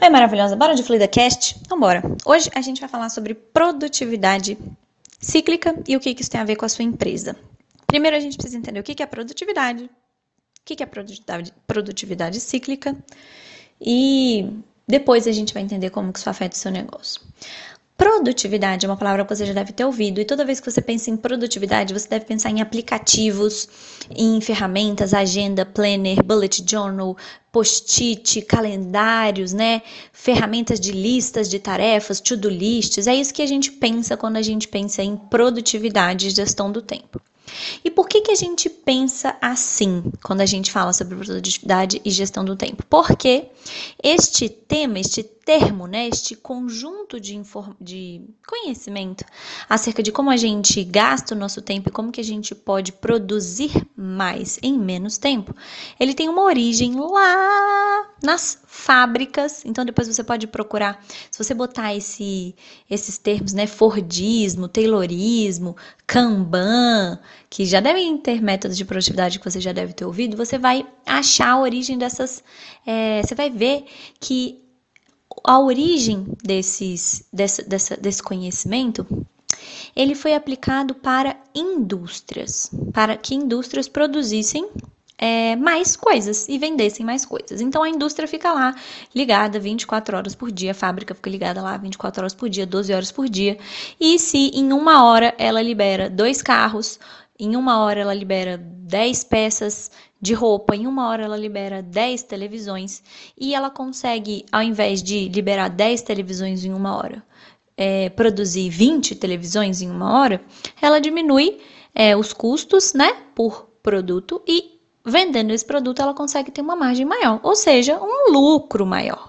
Oi, maravilhosa. Bora de Fluida Cast? Então, bora. Hoje a gente vai falar sobre produtividade cíclica e o que isso tem a ver com a sua empresa. Primeiro, a gente precisa entender o que é produtividade, o que é produtividade, produtividade cíclica e depois a gente vai entender como que isso afeta o seu negócio. Produtividade é uma palavra que você já deve ter ouvido, e toda vez que você pensa em produtividade, você deve pensar em aplicativos, em ferramentas, agenda, planner, bullet journal, post-it, calendários, né? Ferramentas de listas de tarefas, to-do lists. É isso que a gente pensa quando a gente pensa em produtividade e gestão do tempo. E por que, que a gente pensa assim quando a gente fala sobre produtividade e gestão do tempo? Porque este tema, este termo, né, este conjunto de, de conhecimento acerca de como a gente gasta o nosso tempo e como que a gente pode produzir mais em menos tempo, ele tem uma origem lá nas fábricas. Então depois você pode procurar, se você botar esse, esses termos, né, Fordismo, Taylorismo, Kanban, que já devem ter métodos de produtividade que você já deve ter ouvido, você vai achar a origem dessas, é, você vai ver que a origem desses, desse, dessa, desse conhecimento ele foi aplicado para indústrias, para que indústrias produzissem é, mais coisas e vendessem mais coisas. Então a indústria fica lá ligada 24 horas por dia, a fábrica fica ligada lá 24 horas por dia, 12 horas por dia. E se em uma hora ela libera dois carros, em uma hora ela libera 10 peças de roupa, em uma hora ela libera 10 televisões e ela consegue, ao invés de liberar 10 televisões em uma hora, é, produzir 20 televisões em uma hora, ela diminui é, os custos né, por produto e vendendo esse produto ela consegue ter uma margem maior, ou seja, um lucro maior.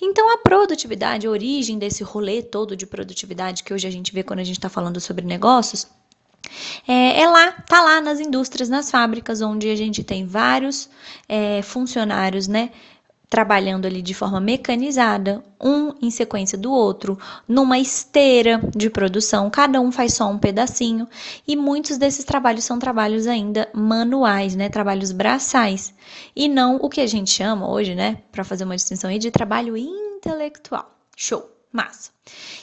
Então a produtividade, a origem desse rolê todo de produtividade que hoje a gente vê quando a gente está falando sobre negócios, é, é, lá, tá lá nas indústrias, nas fábricas, onde a gente tem vários é, funcionários, né? Trabalhando ali de forma mecanizada, um em sequência do outro, numa esteira de produção, cada um faz só um pedacinho, e muitos desses trabalhos são trabalhos ainda manuais, né? Trabalhos braçais, e não o que a gente chama hoje, né? Para fazer uma distinção aí, de trabalho intelectual. Show, massa.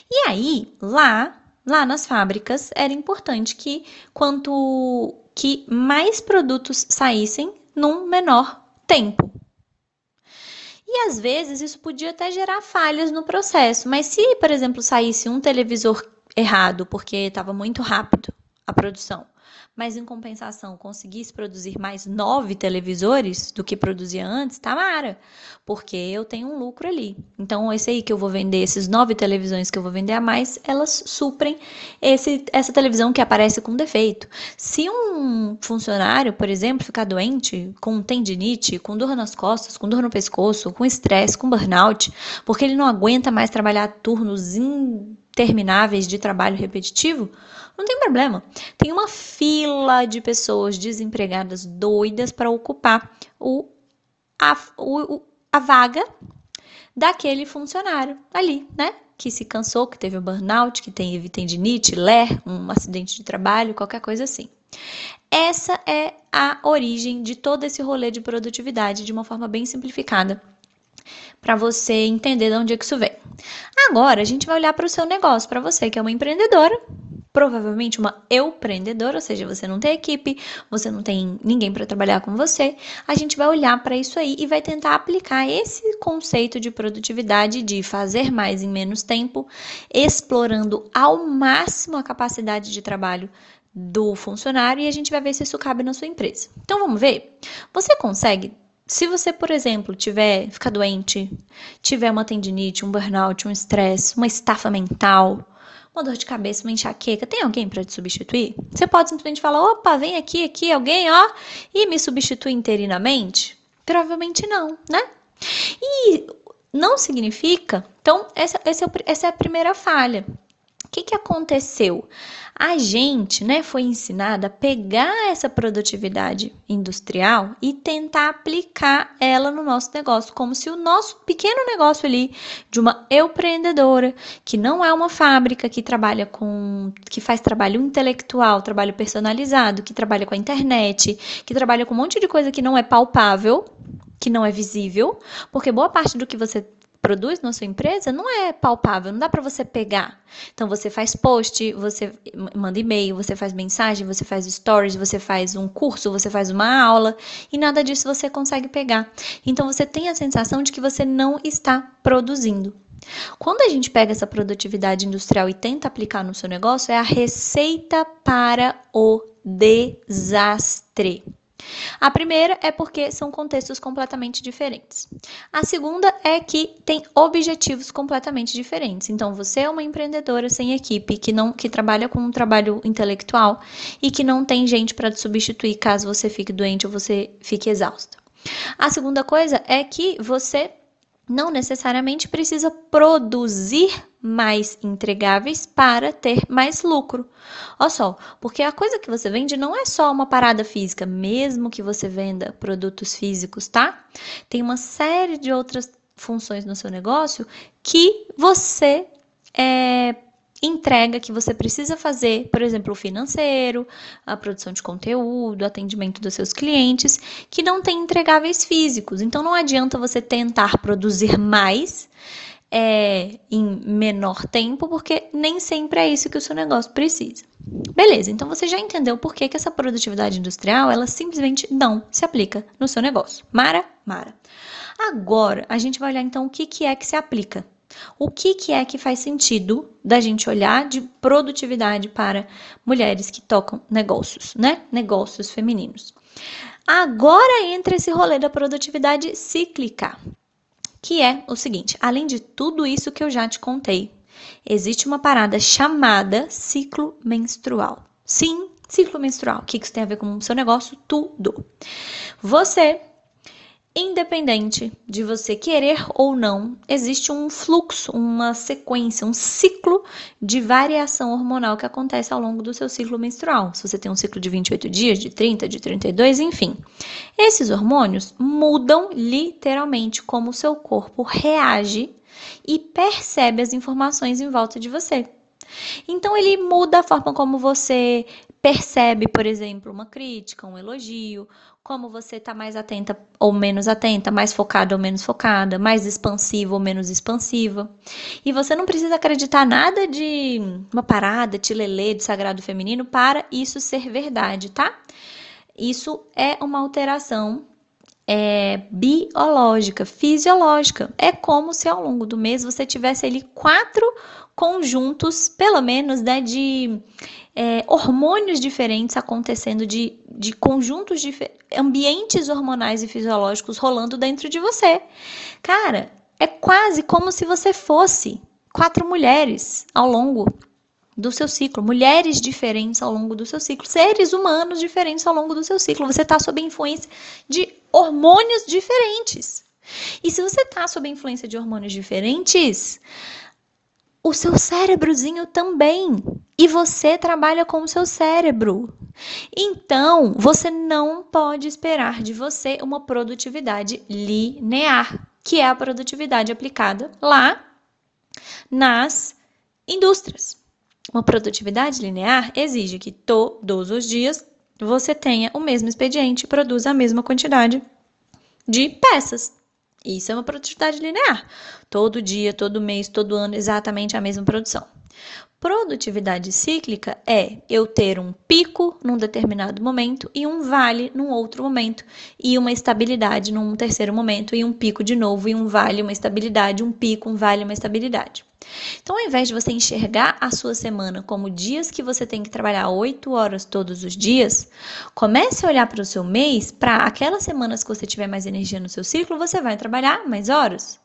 E aí, lá lá nas fábricas era importante que quanto que mais produtos saíssem num menor tempo. E às vezes isso podia até gerar falhas no processo, mas se, por exemplo, saísse um televisor errado porque estava muito rápido a produção, mas em compensação conseguisse produzir mais nove televisores do que produzia antes, tá mara, porque eu tenho um lucro ali. Então, esse aí que eu vou vender, esses nove televisões que eu vou vender a mais, elas suprem esse, essa televisão que aparece com defeito. Se um funcionário, por exemplo, ficar doente com tendinite, com dor nas costas, com dor no pescoço, com estresse, com burnout, porque ele não aguenta mais trabalhar turnos intermináveis de trabalho repetitivo, não tem problema. Tem uma fila de pessoas desempregadas doidas para ocupar o, a, o, a vaga daquele funcionário ali, né? Que se cansou, que teve um burnout, que teve tendinite, ler, um acidente de trabalho, qualquer coisa assim. Essa é a origem de todo esse rolê de produtividade de uma forma bem simplificada para você entender de onde é que isso vem. Agora a gente vai olhar para o seu negócio, para você que é uma empreendedora, provavelmente uma empreendedora, ou seja, você não tem equipe, você não tem ninguém para trabalhar com você. A gente vai olhar para isso aí e vai tentar aplicar esse conceito de produtividade de fazer mais em menos tempo, explorando ao máximo a capacidade de trabalho do funcionário e a gente vai ver se isso cabe na sua empresa. Então vamos ver? Você consegue se você, por exemplo, tiver ficar doente, tiver uma tendinite, um burnout, um estresse, uma estafa mental, uma dor de cabeça, uma enxaqueca, tem alguém para te substituir? Você pode simplesmente falar: opa, vem aqui, aqui, alguém, ó, e me substitui interinamente? Provavelmente não, né? E não significa. Então, essa, é, essa é a primeira falha. O que, que aconteceu? A gente né, foi ensinada a pegar essa produtividade industrial e tentar aplicar ela no nosso negócio, como se o nosso pequeno negócio ali, de uma empreendedora, que não é uma fábrica, que trabalha com. que faz trabalho intelectual, trabalho personalizado, que trabalha com a internet, que trabalha com um monte de coisa que não é palpável, que não é visível, porque boa parte do que você produz na sua empresa não é palpável, não dá para você pegar. Então você faz post, você manda e-mail, você faz mensagem, você faz stories, você faz um curso, você faz uma aula e nada disso você consegue pegar. Então você tem a sensação de que você não está produzindo. Quando a gente pega essa produtividade industrial e tenta aplicar no seu negócio, é a receita para o desastre. A primeira é porque são contextos completamente diferentes. A segunda é que tem objetivos completamente diferentes. Então, você é uma empreendedora sem equipe que não que trabalha com um trabalho intelectual e que não tem gente para te substituir caso você fique doente ou você fique exausta. A segunda coisa é que você não necessariamente precisa produzir mais entregáveis para ter mais lucro. Olha só, porque a coisa que você vende não é só uma parada física, mesmo que você venda produtos físicos, tá? Tem uma série de outras funções no seu negócio que você é, entrega que você precisa fazer, por exemplo, o financeiro, a produção de conteúdo, atendimento dos seus clientes, que não tem entregáveis físicos. Então não adianta você tentar produzir mais é, em menor tempo, porque nem sempre é isso que o seu negócio precisa. Beleza, então você já entendeu por que, que essa produtividade industrial ela simplesmente não se aplica no seu negócio. Mara? Mara. Agora a gente vai olhar então o que, que é que se aplica o que, que é que faz sentido da gente olhar de produtividade para mulheres que tocam negócios, né? Negócios femininos. Agora entra esse rolê da produtividade cíclica, que é o seguinte: além de tudo isso que eu já te contei, existe uma parada chamada ciclo menstrual. Sim, ciclo menstrual. O que isso tem a ver com o seu negócio? Tudo. Você Independente de você querer ou não, existe um fluxo, uma sequência, um ciclo de variação hormonal que acontece ao longo do seu ciclo menstrual. Se você tem um ciclo de 28 dias, de 30, de 32, enfim. Esses hormônios mudam literalmente como o seu corpo reage e percebe as informações em volta de você. Então ele muda a forma como você percebe, por exemplo, uma crítica, um elogio, como você está mais atenta ou menos atenta, mais focada ou menos focada, mais expansiva ou menos expansiva. E você não precisa acreditar nada de uma parada, tilelê, de sagrado feminino para isso ser verdade, tá? Isso é uma alteração é, biológica, fisiológica. É como se ao longo do mês você tivesse ali quatro conjuntos, pelo menos, né, de é, hormônios diferentes acontecendo, de, de conjuntos de ambientes hormonais e fisiológicos rolando dentro de você. Cara, é quase como se você fosse quatro mulheres ao longo do seu ciclo, mulheres diferentes ao longo do seu ciclo, seres humanos diferentes ao longo do seu ciclo. Você está sob influência de hormônios diferentes. E se você está sob influência de hormônios diferentes, o seu cérebrozinho também. E você trabalha com o seu cérebro. Então, você não pode esperar de você uma produtividade linear, que é a produtividade aplicada lá nas indústrias. Uma produtividade linear exige que todos os dias você tenha o mesmo expediente produza a mesma quantidade de peças. Isso é uma produtividade linear. Todo dia, todo mês, todo ano, exatamente a mesma produção. Produtividade cíclica é eu ter um pico num determinado momento e um vale num outro momento, e uma estabilidade num terceiro momento, e um pico de novo, e um vale, uma estabilidade, um pico, um vale, uma estabilidade. Então, ao invés de você enxergar a sua semana como dias que você tem que trabalhar 8 horas todos os dias, comece a olhar para o seu mês, para aquelas semanas que você tiver mais energia no seu ciclo, você vai trabalhar mais horas.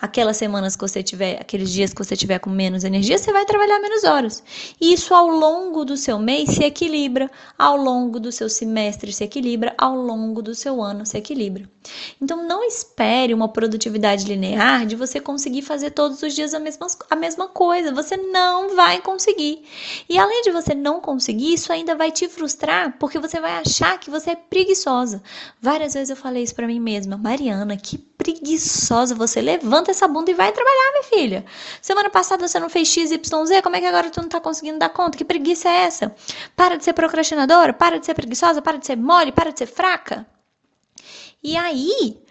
Aquelas semanas que você tiver, aqueles dias que você tiver com menos energia, você vai trabalhar menos horas. E isso ao longo do seu mês se equilibra, ao longo do seu semestre se equilibra, ao longo do seu ano se equilibra. Então não espere uma produtividade linear de você conseguir fazer todos os dias a mesma, a mesma coisa. Você não vai conseguir. E além de você não conseguir, isso ainda vai te frustrar, porque você vai achar que você é preguiçosa. Várias vezes eu falei isso para mim mesma, Mariana, que preguiçosa você levanta essa bunda e vai trabalhar, minha filha. Semana passada você não fez X, Y, Z, como é que agora tu não tá conseguindo dar conta? Que preguiça é essa? Para de ser procrastinadora, para de ser preguiçosa, para de ser mole, para de ser fraca. E aí,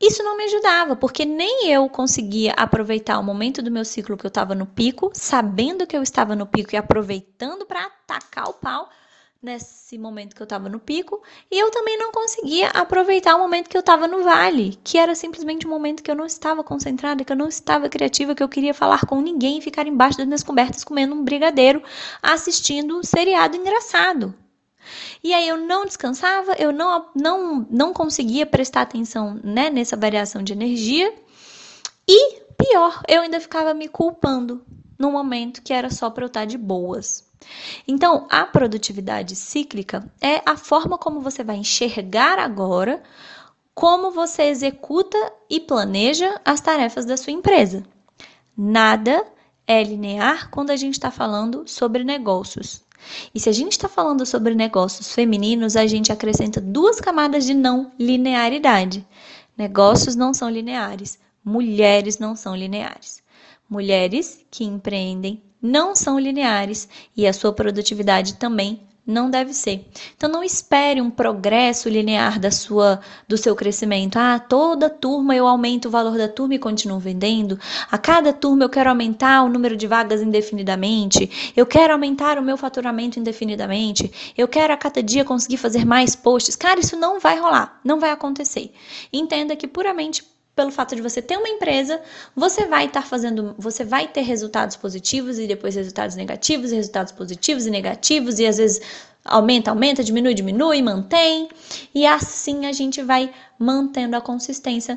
isso não me ajudava, porque nem eu conseguia aproveitar o momento do meu ciclo que eu estava no pico, sabendo que eu estava no pico e aproveitando para atacar o pau nesse momento que eu estava no pico, e eu também não conseguia aproveitar o momento que eu estava no vale, que era simplesmente um momento que eu não estava concentrada, que eu não estava criativa, que eu queria falar com ninguém e ficar embaixo das minhas cobertas comendo um brigadeiro, assistindo um seriado engraçado. E aí eu não descansava, eu não, não, não conseguia prestar atenção né, nessa variação de energia. E pior, eu ainda ficava me culpando no momento que era só para eu estar de boas. Então, a produtividade cíclica é a forma como você vai enxergar agora como você executa e planeja as tarefas da sua empresa. Nada é linear quando a gente está falando sobre negócios. E se a gente está falando sobre negócios femininos, a gente acrescenta duas camadas de não linearidade. Negócios não são lineares, mulheres não são lineares. Mulheres que empreendem não são lineares e a sua produtividade também não deve ser. Então não espere um progresso linear da sua do seu crescimento. Ah, toda turma eu aumento o valor da turma e continuo vendendo. A cada turma eu quero aumentar o número de vagas indefinidamente. Eu quero aumentar o meu faturamento indefinidamente. Eu quero a cada dia conseguir fazer mais posts. Cara, isso não vai rolar, não vai acontecer. Entenda que puramente pelo fato de você ter uma empresa, você vai estar fazendo, você vai ter resultados positivos e depois resultados negativos, e resultados positivos e negativos, e às vezes aumenta, aumenta, diminui, diminui, mantém, e assim a gente vai mantendo a consistência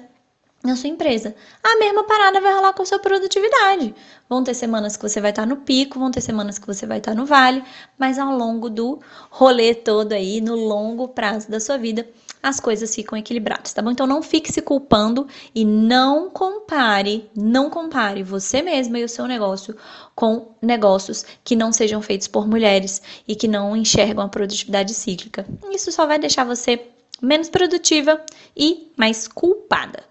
na sua empresa. A mesma parada vai rolar com a sua produtividade. Vão ter semanas que você vai estar no pico, vão ter semanas que você vai estar no vale, mas ao longo do rolê todo aí, no longo prazo da sua vida, as coisas ficam equilibradas, tá bom? Então não fique se culpando e não compare, não compare você mesma e o seu negócio com negócios que não sejam feitos por mulheres e que não enxergam a produtividade cíclica. Isso só vai deixar você menos produtiva e mais culpada.